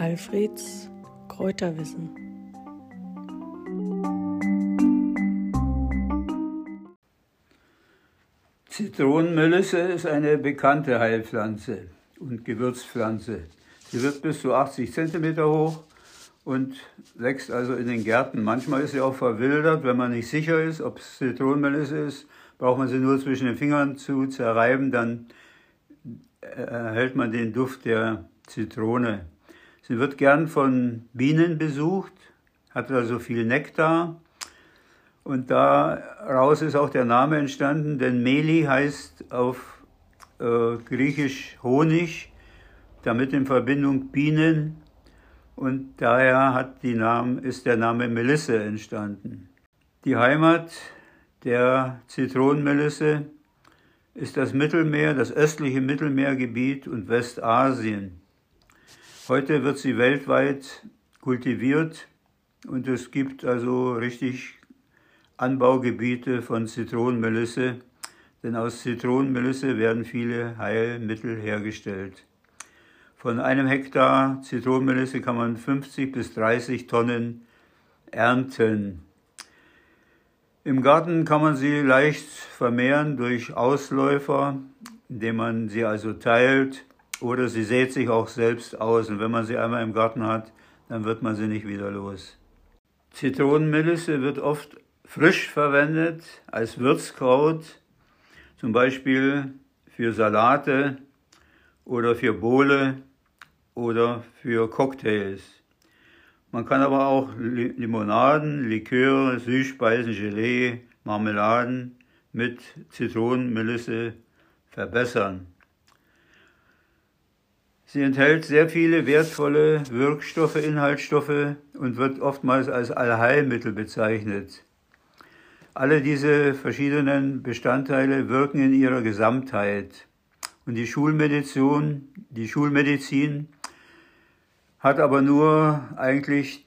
Alfreds Kräuterwissen. Zitronenmelisse ist eine bekannte Heilpflanze und Gewürzpflanze. Sie wird bis zu 80 cm hoch und wächst also in den Gärten. Manchmal ist sie auch verwildert, wenn man nicht sicher ist, ob es Zitronenmelisse ist, braucht man sie nur zwischen den Fingern zu zerreiben, dann erhält man den Duft der Zitrone. Sie wird gern von Bienen besucht, hat also viel Nektar und daraus ist auch der Name entstanden, denn Meli heißt auf äh, Griechisch Honig, damit in Verbindung Bienen und daher hat die Name, ist der Name Melisse entstanden. Die Heimat der Zitronenmelisse ist das Mittelmeer, das östliche Mittelmeergebiet und Westasien. Heute wird sie weltweit kultiviert und es gibt also richtig Anbaugebiete von Zitronenmelisse, denn aus Zitronenmelisse werden viele Heilmittel hergestellt. Von einem Hektar Zitronenmelisse kann man 50 bis 30 Tonnen ernten. Im Garten kann man sie leicht vermehren durch Ausläufer, indem man sie also teilt oder sie sät sich auch selbst aus. Und wenn man sie einmal im Garten hat, dann wird man sie nicht wieder los. Zitronenmelisse wird oft frisch verwendet als Würzkraut, zum Beispiel für Salate oder für Bowle oder für Cocktails. Man kann aber auch Limonaden, Liköre, Süßspeisen, Gelee, Marmeladen mit Zitronenmelisse verbessern. Sie enthält sehr viele wertvolle Wirkstoffe, Inhaltsstoffe und wird oftmals als Allheilmittel bezeichnet. Alle diese verschiedenen Bestandteile wirken in ihrer Gesamtheit. Und die Schulmedizin, die Schulmedizin hat aber nur eigentlich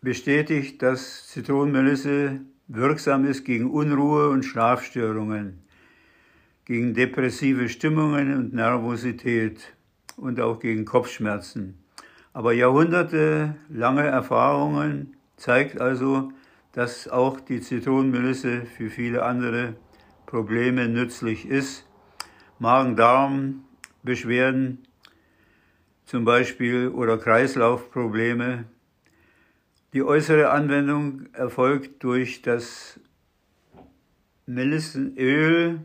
bestätigt, dass Zitronenmelisse wirksam ist gegen Unruhe und Schlafstörungen, gegen depressive Stimmungen und Nervosität und auch gegen Kopfschmerzen. Aber jahrhundertelange Erfahrungen zeigt also, dass auch die Zitronenmelisse für viele andere Probleme nützlich ist. Magen-Darm-Beschwerden zum Beispiel oder Kreislaufprobleme. Die äußere Anwendung erfolgt durch das Melissenöl.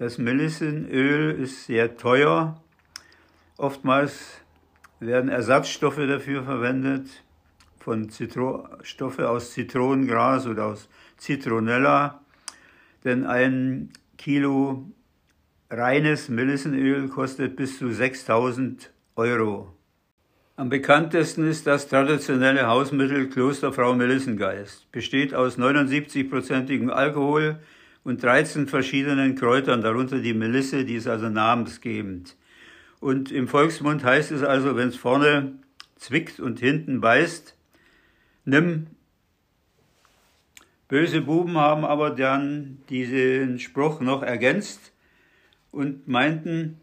Das Melissenöl ist sehr teuer. Oftmals werden Ersatzstoffe dafür verwendet, von Zitro Stoffe aus Zitronengras oder aus Zitronella. Denn ein Kilo reines Melissenöl kostet bis zu 6000 Euro. Am bekanntesten ist das traditionelle Hausmittel Klosterfrau Melissengeist. Besteht aus 79-prozentigem Alkohol und 13 verschiedenen Kräutern, darunter die Melisse, die ist also namensgebend. Und im Volksmund heißt es also, wenn es vorne zwickt und hinten beißt, nimm. Böse Buben haben aber dann diesen Spruch noch ergänzt und meinten,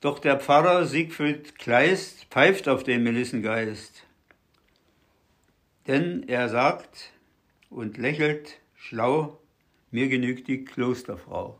doch der Pfarrer Siegfried Kleist pfeift auf den Melissengeist. Denn er sagt und lächelt schlau, mir genügt die Klosterfrau.